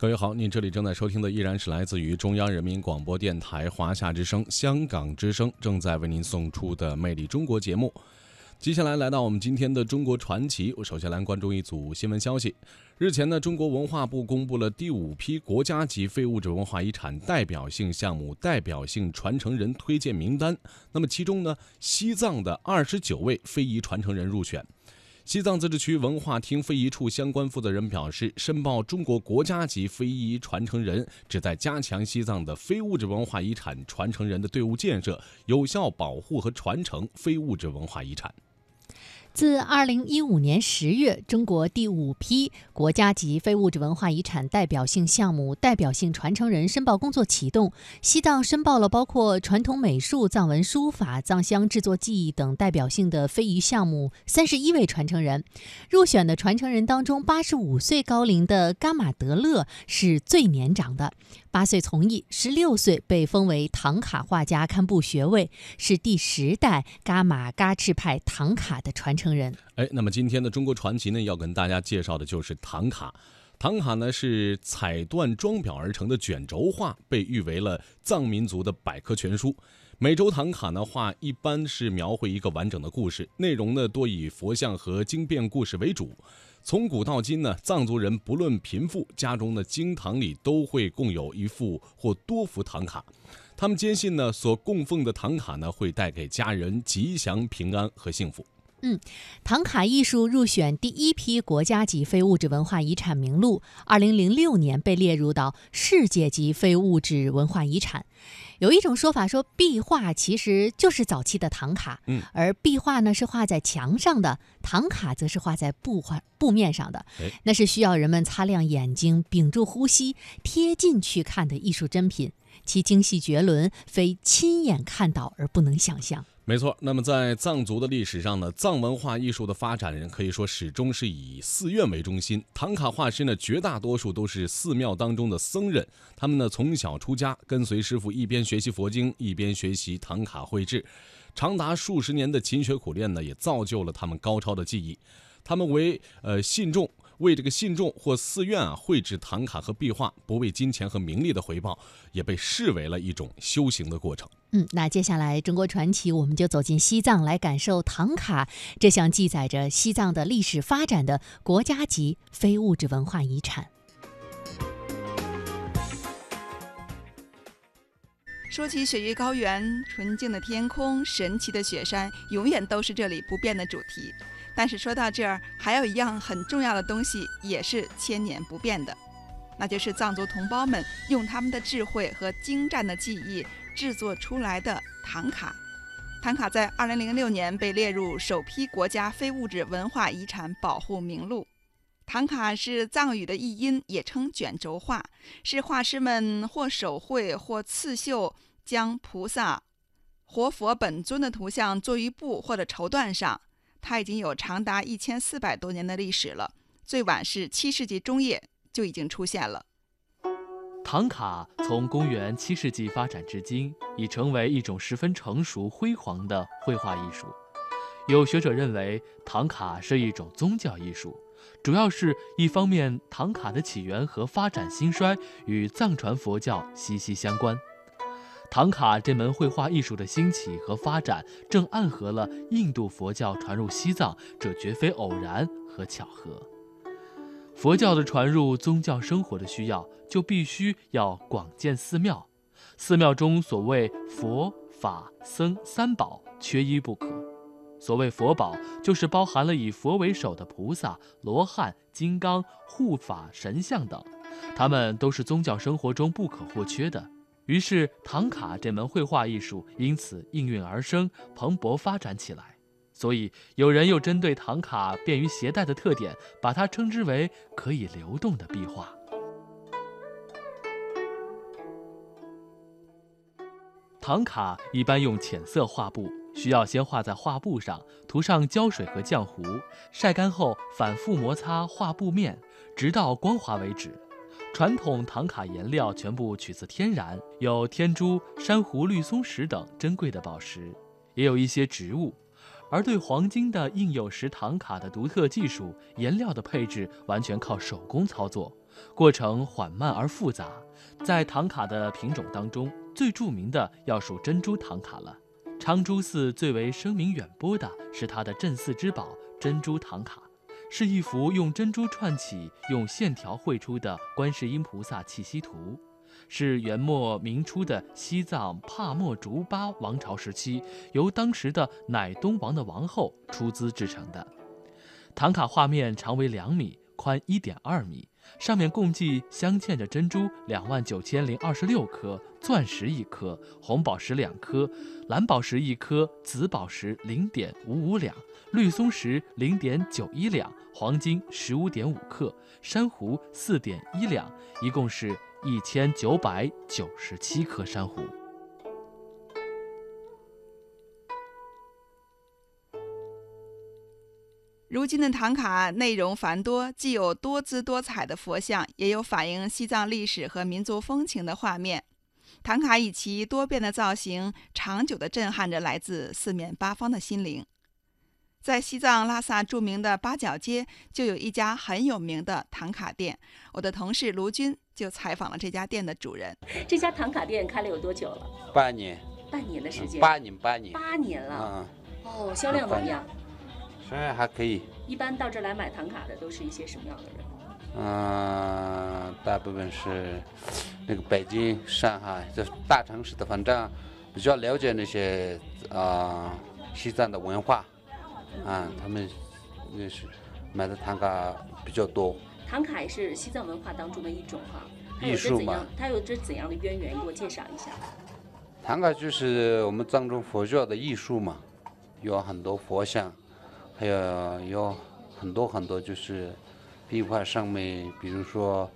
各位好，您这里正在收听的依然是来自于中央人民广播电台华夏之声、香港之声正在为您送出的《魅力中国》节目。接下来来到我们今天的中国传奇，我首先来关注一组新闻消息。日前呢，中国文化部公布了第五批国家级非物质文化遗产代表性项目代表性传承人推荐名单。那么其中呢，西藏的二十九位非遗传承人入选。西藏自治区文化厅非遗处相关负责人表示，申报中国国家级非遗传承人，旨在加强西藏的非物质文化遗产传承人的队伍建设，有效保护和传承非物质文化遗产。自二零一五年十月，中国第五批国家级非物质文化遗产代表性项目代表性传承人申报工作启动。西藏申报了包括传统美术、藏文书法、藏香制作技艺等代表性的非遗项目三十一位传承人。入选的传承人当中，八十五岁高龄的噶玛德勒是最年长的。八岁从艺，十六岁被封为唐卡画家，堪布学位，是第十代噶玛噶赤派唐卡的传承人。哎，那么今天的中国传奇呢，要跟大家介绍的就是唐卡。唐卡呢是彩缎装裱而成的卷轴画，被誉为了藏民族的百科全书。每周唐卡呢画一般是描绘一个完整的故事，内容呢多以佛像和经变故事为主。从古到今呢，藏族人不论贫富，家中的经堂里都会供有一幅或多幅唐卡。他们坚信呢，所供奉的唐卡呢，会带给家人吉祥、平安和幸福。嗯，唐卡艺术入选第一批国家级非物质文化遗产名录，二零零六年被列入到世界级非物质文化遗产。有一种说法说，壁画其实就是早期的唐卡，嗯，而壁画呢是画在墙上的，唐卡则是画在布画布面上的，那是需要人们擦亮眼睛、屏住呼吸、贴近去看的艺术珍品，其精细绝伦，非亲眼看到而不能想象。没错，那么在藏族的历史上呢，藏文化艺术的发展可以说始终是以寺院为中心。唐卡画师呢，绝大多数都是寺庙当中的僧人，他们呢从小出家，跟随师傅一边学习佛经，一边学习唐卡绘制，长达数十年的勤学苦练呢，也造就了他们高超的技艺。他们为呃信众。为这个信众或寺院啊绘制唐卡和壁画，不为金钱和名利的回报，也被视为了一种修行的过程。嗯，那接下来中国传奇，我们就走进西藏，来感受唐卡这项记载着西藏的历史发展的国家级非物质文化遗产。说起雪域高原，纯净的天空，神奇的雪山，永远都是这里不变的主题。但是说到这儿，还有一样很重要的东西也是千年不变的，那就是藏族同胞们用他们的智慧和精湛的技艺制作出来的唐卡。唐卡在2006年被列入首批国家非物质文化遗产保护名录。唐卡是藏语的译音，也称卷轴画，是画师们或手绘或刺绣，将菩萨、活佛本尊的图像做于布或者绸缎上。它已经有长达一千四百多年的历史了，最晚是七世纪中叶就已经出现了。唐卡从公元七世纪发展至今，已成为一种十分成熟辉煌的绘画艺术。有学者认为，唐卡是一种宗教艺术，主要是一方面，唐卡的起源和发展兴衰与藏传佛教息息相关。唐卡这门绘画艺术的兴起和发展，正暗合了印度佛教传入西藏，这绝非偶然和巧合。佛教的传入，宗教生活的需要，就必须要广建寺庙。寺庙中所谓佛法僧三宝，缺一不可。所谓佛宝，就是包含了以佛为首的菩萨、罗汉、金刚、护法神像等，他们都是宗教生活中不可或缺的。于是，唐卡这门绘画艺术因此应运而生，蓬勃发展起来。所以，有人又针对唐卡便于携带的特点，把它称之为可以流动的壁画。唐卡一般用浅色画布，需要先画在画布上，涂上胶水和浆糊，晒干后反复摩擦画布面，直到光滑为止。传统唐卡颜料全部取自天然，有天珠、珊瑚、绿松石等珍贵的宝石，也有一些植物。而对黄金的印有石唐卡的独特技术，颜料的配置完全靠手工操作，过程缓慢而复杂。在唐卡的品种当中，最著名的要数珍珠唐卡了。昌珠寺最为声名远播的是它的镇寺之宝珍珠唐卡，是一幅用珍珠串起、用线条绘出的观世音菩萨气息图，是元末明初的西藏帕默竹巴王朝时期由当时的乃东王的王后出资制成的。唐卡画面长为两米，宽一点二米。上面共计镶嵌着珍珠两万九千零二十六颗，钻石一颗，红宝石两颗，蓝宝石一颗，紫宝石零点五五两，绿松石零点九一两，黄金十五点五克，珊瑚四点一两，一共是一千九百九十七颗珊瑚。如今的唐卡内容繁多，既有多姿多彩的佛像，也有反映西藏历史和民族风情的画面。唐卡以其多变的造型，长久地震撼着来自四面八方的心灵。在西藏拉萨著名的八角街，就有一家很有名的唐卡店。我的同事卢军就采访了这家店的主人。这家唐卡店开了有多久了？八年，半年的时间。八年，八年。八年了。嗯。哦，销量怎么样？销量还可以。一般到这儿来买唐卡的都是一些什么样的人？嗯，大部分是那个北京、上海就是大城市的，反正比较了解那些啊西藏的文化，啊，他们那是买的唐卡比较多。唐卡也是西藏文化当中的一种哈，艺术嘛。它有着怎样的渊源？给我介绍一下。唐卡就是我们藏传佛教的艺术嘛，有很多佛像。还有有很多很多，就是壁画上面，比如说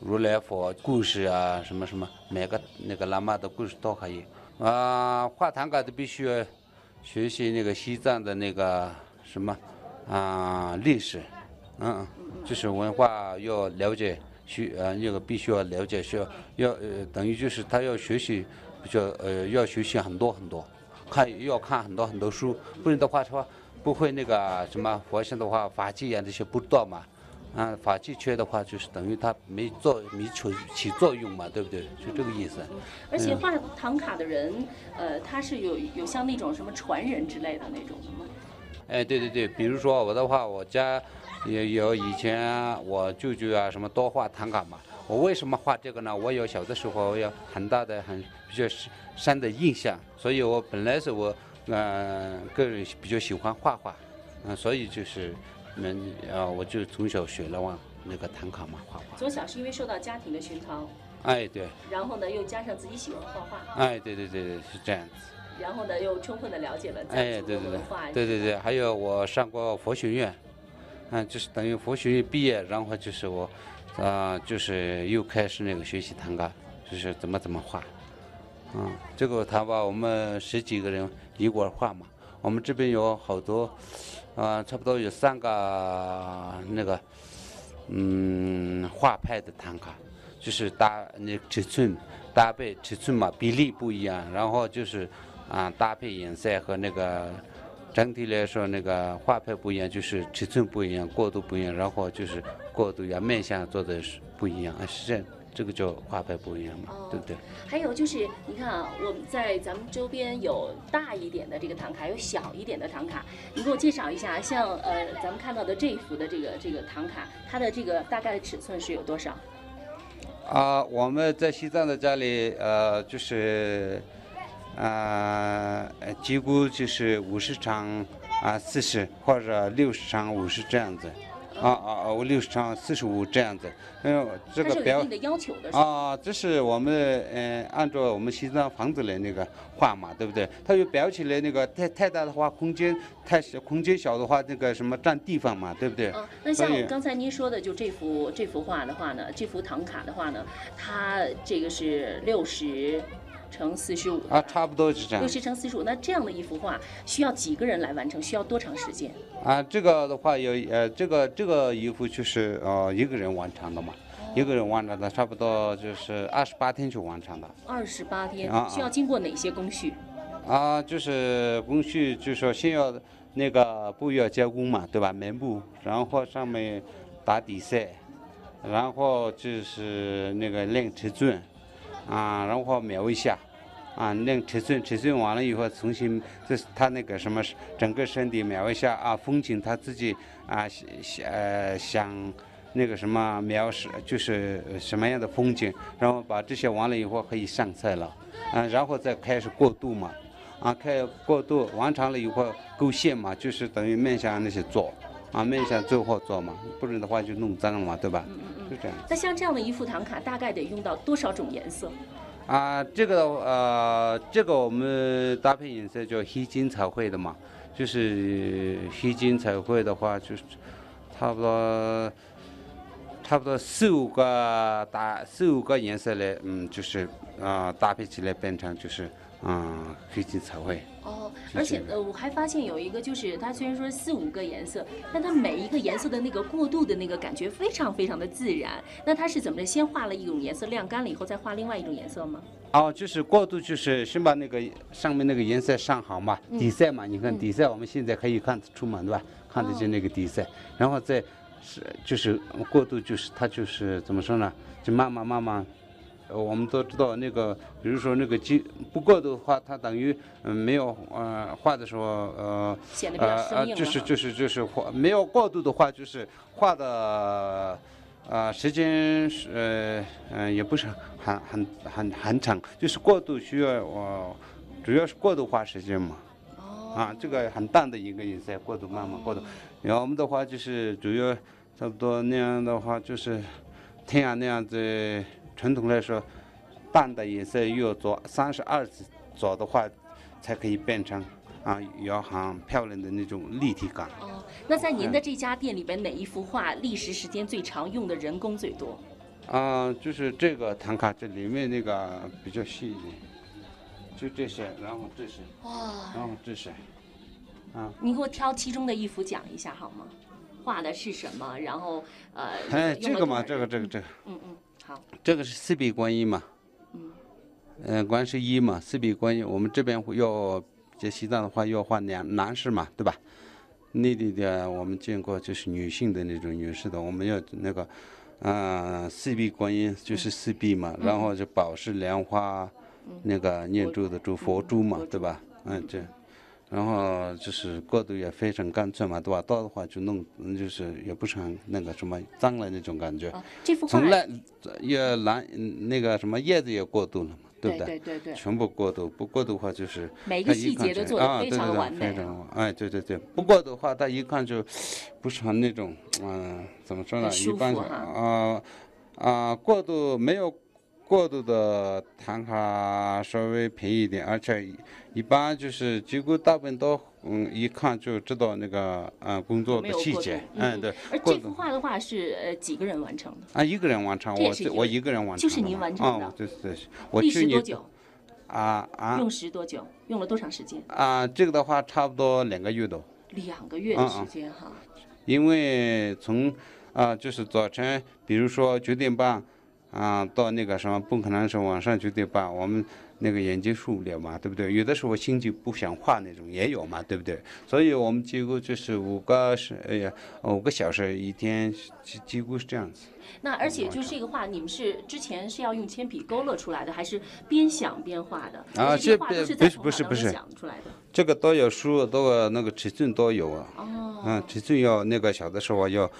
如来佛故事啊，什么什么，每个那个喇嘛的故事都可以。啊，画唐卡的必须要学习那个西藏的那个什么啊历史，嗯，就是文化要了解，需呃那个必须要了解，需要要呃等于就是他要学习，比较呃要学习很多很多，看要看很多很多书，不然的话说。不会那个什么佛像的话，法器啊这些不到嘛，啊法器缺的话，就是等于它没做没起起作用嘛，对不对？就这个意思。而且画唐卡的人，呃，他是有有像那种什么传人之类的那种的吗？哎，对对对，比如说我的话，我家也有以前我舅舅啊什么多画唐卡嘛。我为什么画这个呢？我有小的时候有很大的很比较深的印象，所以我本来是我。嗯，个人比较喜欢画画，嗯，所以就是，嗯，啊，我就从小学了嘛，那个唐卡嘛，画画。从小是因为受到家庭的熏陶。哎，对。然后呢，又加上自己喜欢画画。哎，对对对对，是这样子。然后呢，又充分的了解了哎，对对对，对对对，还有我上过佛学院，嗯，就是等于佛学院毕业，然后就是我，啊，就是又开始那个学习唐卡，就是怎么怎么画。嗯，这个谈吧我们十几个人一块画嘛。我们这边有好多，啊，差不多有三个那个，嗯，画派的唐卡，就是搭那尺寸搭配尺寸嘛，比例不一样，然后就是啊搭配颜色和那个整体来说那个画派不一样，就是尺寸不一样，过渡不一样，然后就是过度呀面相做的是不一样啊，是这样。这个就画派不一样嘛，对不对？还有就是，你看啊，我们在咱们周边有大一点的这个唐卡，有小一点的唐卡。你给我介绍一下，像呃，咱们看到的这一幅的这个这个唐卡，它的这个大概的尺寸是有多少？啊，我们在西藏的家里，呃，就是啊，几乎就是五十乘啊四十，或者六十乘五十这样子。啊啊啊！我六十乘四十五这样子，嗯，这个标啊，这是我们嗯按照我们西藏房子的那个画嘛，对不对？它就裱起来那个太太大的话，空间太小，空间小的话，那个什么占地方嘛，对不对？嗯，那像刚才您说的，就这幅这幅画的话呢，这幅唐卡的话呢，它这个是六十。乘四十五啊，差不多是这样。六十乘四十五，那这样的一幅画需要几个人来完成？需要多长时间？啊，这个的话有呃，这个这个一幅就是呃一个人完成的嘛，一个人完成的，差不多就是二十八天就完成的。二十八天，需要经过哪些工序？啊，就是工序，就是说先要那个布要加工嘛，对吧？棉布，然后上面打底色，然后就是那个练尺寸，啊，然后描一下，啊，那尺寸，尺寸完了以后重新，这是他那个什么，整个身体描一下啊，风景他自己啊想呃想那个什么描是，就是什么样的风景，然后把这些完了以后可以上菜了，啊，然后再开始过渡嘛。啊，开过渡完成了以后勾线嘛，就是等于面向那些做，啊，面向最后做嘛，不然的话就弄脏了嘛，对吧？嗯嗯就这样。那像这样的一副唐卡，大概得用到多少种颜色？啊，这个呃，这个我们搭配颜色叫黑金彩绘的嘛，就是黑金彩绘的话，就是差不多差不多四五个搭四五个颜色来，嗯，就是啊、搭配起来变成就是嗯黑金彩绘。哦，而且呃，我还发现有一个，就是它虽然说四五个颜色，但它每一个颜色的那个过渡的那个感觉非常非常的自然。那它是怎么着？先画了一种颜色晾干了以后，再画另外一种颜色吗？哦，就是过渡，就是先把那个上面那个颜色上好嘛，底色嘛，你看底色，我们现在可以看得出门，对吧？看得见那个底色，然后再是就是过渡，就是它就是怎么说呢？就慢慢慢慢，呃，我们都知道那个，比如说那个基不过度的话，它等于嗯没有呃画的时候呃呃呃就是就是就是画没有过度的话，就是画的。啊、时间是呃嗯、也不是很很很很长，就是过度需要我、主要是过度花时间嘛。哦，啊，这个很淡的一个颜色，过度慢慢过度。然后我们的话就是主要差不多那样的话就是天啊那样子，传统来说，淡的颜色要做三十二次做的话，才可以变成啊有很漂亮的那种立体感。哦，那在您的这家店里边，哪一幅画历时时间最长，用的人工最多？啊，就是这个唐卡这里面那个比较细一点，就这些，然后这些，哇，然后这些，啊。你给我挑其中的一幅讲一下好吗？画的是什么？然后呃，哎，这个嘛，这个这个这个，嗯嗯，好，这个是四臂观音嘛，嗯，观世音嘛，四臂观音，我们这边要在西藏的话要画男男士嘛，对吧？内地的我们见过就是女性的那种女士的，我们要那个，嗯、四臂观音就是四臂嘛，然后就宝石莲花，那个念珠的珠佛珠嘛，对吧？嗯，这。然后就是过渡也非常干脆嘛，对吧？到的话就弄，嗯就是也不是很那个什么脏了那种感觉。啊，这幅画从烂也蓝嗯那个什么叶子也过渡了嘛，对不对对对全部过渡，不过渡的话就是每一个细节都做得非对对对常完美非常哎，对对对，不过的话，他一看就不是很那种，嗯、怎么说呢？一般啊啊，过渡没有过渡的唐卡稍微便宜一点，而且一般就是几乎大部分都嗯一看就知道那个嗯工作的细节，嗯嗯对，而这幅画的话是呃几个人完成的？啊，一个人完成，我这我一个人完成就是您完成的啊，对对，我历去年时多久？啊啊用时多久？用了多长时间？啊，这个的话差不多两个月多，两个月的时间哈。因为从啊就是早晨，比如说九点半啊到那个什么，不可能是晚上九点半，我们那个眼睛受不了嘛，对不对？有的时候心就不想画那种也有嘛，对不对？所以我们几乎就是五个是哎呀五个小时一天，几几乎是这样子。那而且就是这个画，你们是之前是要用铅笔勾勒出来的，还是边想边画的？啊这个画这都是在不是不是不是想出来的。这个都有书，都有那个尺寸都有啊。哦，嗯，尺寸要那个小的时候要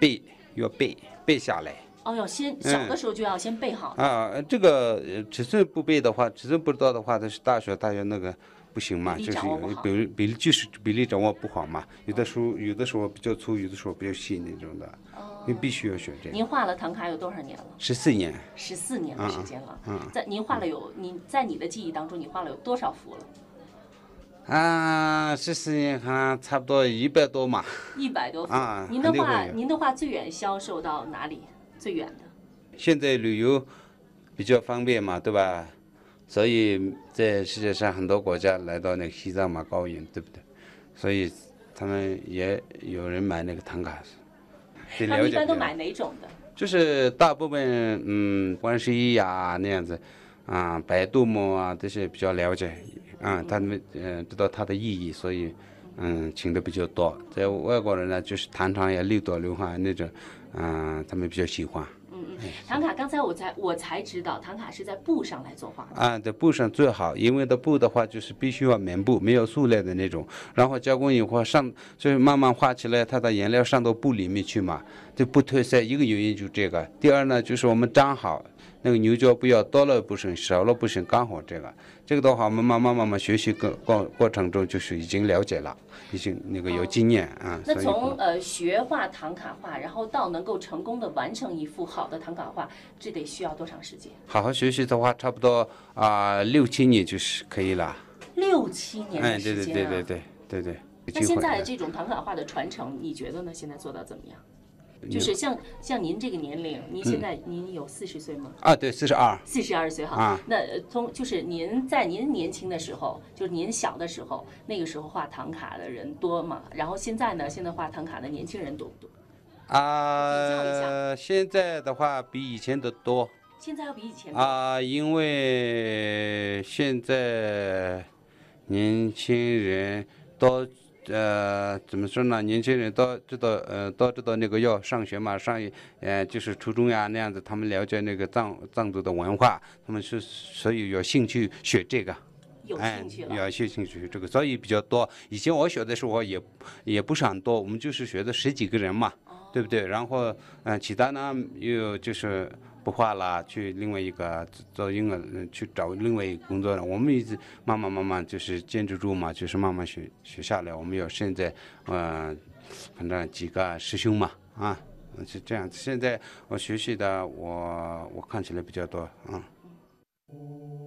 背，要背背下来哦，要先小嗯的时候就要先备好。啊。这个呃尺寸不备的话，尺寸不知道的话，它是大学大学那个不行嘛，就是比例比例就是比例掌握不好嘛。有的时候有的时候比较粗，有的时候比较细那种的，你必须要学这个。您画了唐卡有多少年了？十四年，十四年的时间了。嗯在您画了有你在你的记忆当中，你画了有多少幅了？啊，十四年可能差不多一百多嘛。一百多幅。啊您的画，肯定会有您的画最远销售到哪里？最远的？现在旅游比较方便嘛，对吧？所以在世界上很多国家来到那个西藏嘛高原，对不对？所以他们也有人买那个唐卡，他了解不了们一般都买哪种的？就是大部分嗯，观世音呀那样子，啊，白度母啊这些比较了解，啊，他们嗯知道它的意义，所以嗯请的比较多。在外国人呢，就是唐朝呀、六朵莲花那种，嗯、他们比较喜欢。嗯嗯，唐卡刚才我才我才知道，唐卡是在布上来作画的。啊，在布上最好，因为的布的话就是必须要棉布，没有塑料的那种。然后加工以后上，就是慢慢画起来，它的颜料上到布里面去嘛，就不褪色。一个原因就这个。第二呢，就是我们粘好那个牛角不要多了不行，少了不行，刚好这个。这个的话，我们慢慢慢慢学习过过过程中，就是已经了解了，已经那个有经验啊。那从呃学画唐卡画，然后到能够成功的完成一幅好的唐卡画，这得需要多长时间？好好学习的话，差不多啊、六七年就是可以了。六七年哎，的对时间啊！对对对对对对。对那现在这种唐卡画的传承，你觉得呢？现在做到怎么样？就是像像您这个年龄，您现在您有四十岁吗？啊，对，四十二。四十二岁哈。啊那呃从就是您在您年轻的时候，就是您小的时候，那个时候画唐卡的人多吗？然后现在呢？现在画唐卡的年轻人多不多？啊，现在的话比以前的多现在要比以前多。啊，因为现在年轻人都呃怎么说呢？年轻人都知道呃都知道那个要上学嘛，上呃就是初中呀那样子，他们了解那个藏藏族的文化，他们是所以有兴趣学这个。有哎兴趣，了。有兴趣学这个，所以比较多。以前我学的时候也也不是很多，我们就是学的十几个人嘛，哦对不对？然后嗯、呃其他呢又就是不画了，去另外一个做另外，去找另外一个工作了。我们一直慢慢慢慢就是坚持住嘛，就是慢慢学学下来。我们要现在嗯，反正几个师兄嘛，啊。是这样子，现在我学习的我我看起来比较多，嗯。